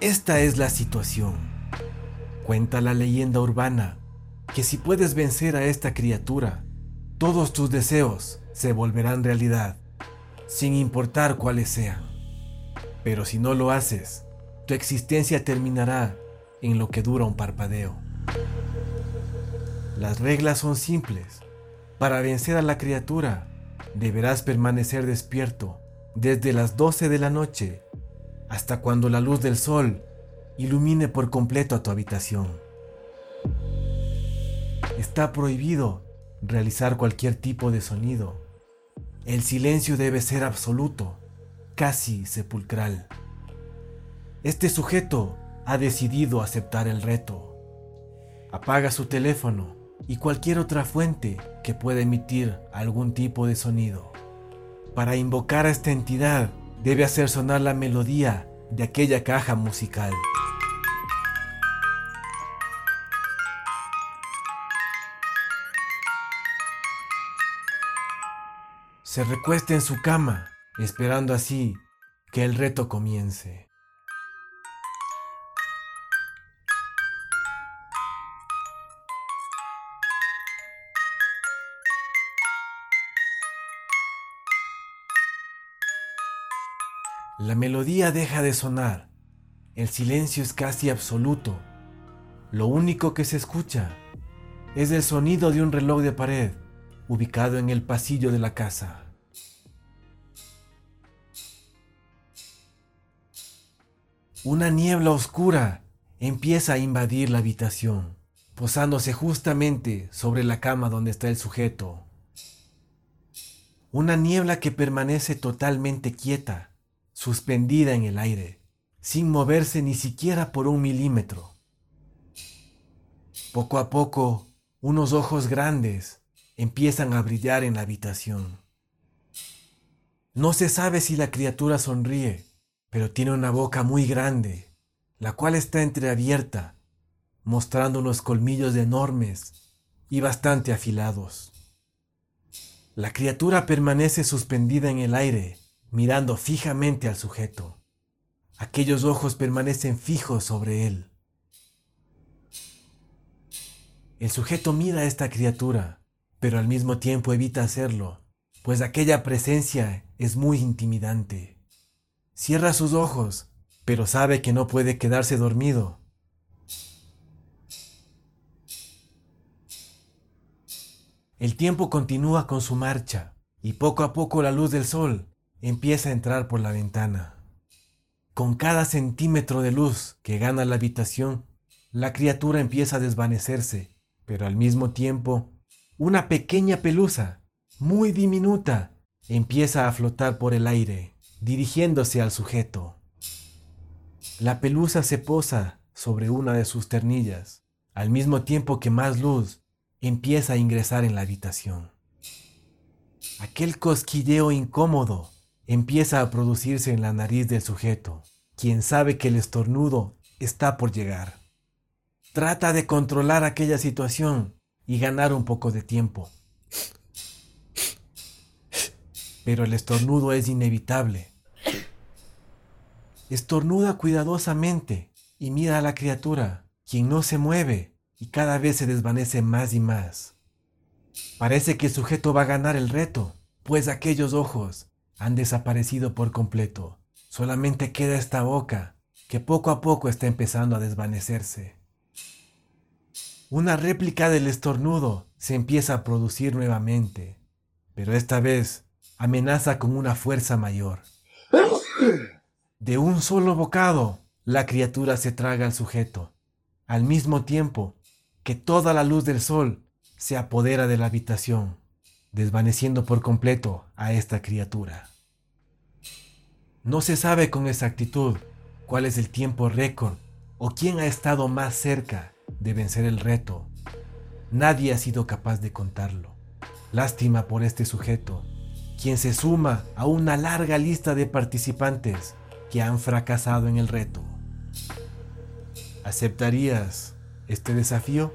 Esta es la situación. Cuenta la leyenda urbana que si puedes vencer a esta criatura, todos tus deseos se volverán realidad, sin importar cuáles sean. Pero si no lo haces, tu existencia terminará en lo que dura un parpadeo. Las reglas son simples. Para vencer a la criatura, deberás permanecer despierto desde las 12 de la noche hasta cuando la luz del sol ilumine por completo a tu habitación. Está prohibido realizar cualquier tipo de sonido. El silencio debe ser absoluto, casi sepulcral. Este sujeto ha decidido aceptar el reto. Apaga su teléfono y cualquier otra fuente que pueda emitir algún tipo de sonido. Para invocar a esta entidad debe hacer sonar la melodía de aquella caja musical. Se recuesta en su cama, esperando así que el reto comience. La melodía deja de sonar. El silencio es casi absoluto. Lo único que se escucha es el sonido de un reloj de pared ubicado en el pasillo de la casa. Una niebla oscura empieza a invadir la habitación, posándose justamente sobre la cama donde está el sujeto. Una niebla que permanece totalmente quieta suspendida en el aire, sin moverse ni siquiera por un milímetro. Poco a poco, unos ojos grandes empiezan a brillar en la habitación. No se sabe si la criatura sonríe, pero tiene una boca muy grande, la cual está entreabierta, mostrando unos colmillos enormes y bastante afilados. La criatura permanece suspendida en el aire, mirando fijamente al sujeto. Aquellos ojos permanecen fijos sobre él. El sujeto mira a esta criatura, pero al mismo tiempo evita hacerlo, pues aquella presencia es muy intimidante. Cierra sus ojos, pero sabe que no puede quedarse dormido. El tiempo continúa con su marcha, y poco a poco la luz del sol empieza a entrar por la ventana. Con cada centímetro de luz que gana la habitación, la criatura empieza a desvanecerse, pero al mismo tiempo, una pequeña pelusa, muy diminuta, empieza a flotar por el aire, dirigiéndose al sujeto. La pelusa se posa sobre una de sus ternillas, al mismo tiempo que más luz empieza a ingresar en la habitación. Aquel cosquilleo incómodo empieza a producirse en la nariz del sujeto, quien sabe que el estornudo está por llegar. Trata de controlar aquella situación y ganar un poco de tiempo. Pero el estornudo es inevitable. Estornuda cuidadosamente y mira a la criatura, quien no se mueve y cada vez se desvanece más y más. Parece que el sujeto va a ganar el reto, pues aquellos ojos han desaparecido por completo. Solamente queda esta boca, que poco a poco está empezando a desvanecerse. Una réplica del estornudo se empieza a producir nuevamente, pero esta vez amenaza con una fuerza mayor. De un solo bocado, la criatura se traga al sujeto, al mismo tiempo que toda la luz del sol se apodera de la habitación, desvaneciendo por completo a esta criatura. No se sabe con exactitud cuál es el tiempo récord o quién ha estado más cerca de vencer el reto. Nadie ha sido capaz de contarlo. Lástima por este sujeto, quien se suma a una larga lista de participantes que han fracasado en el reto. ¿Aceptarías este desafío?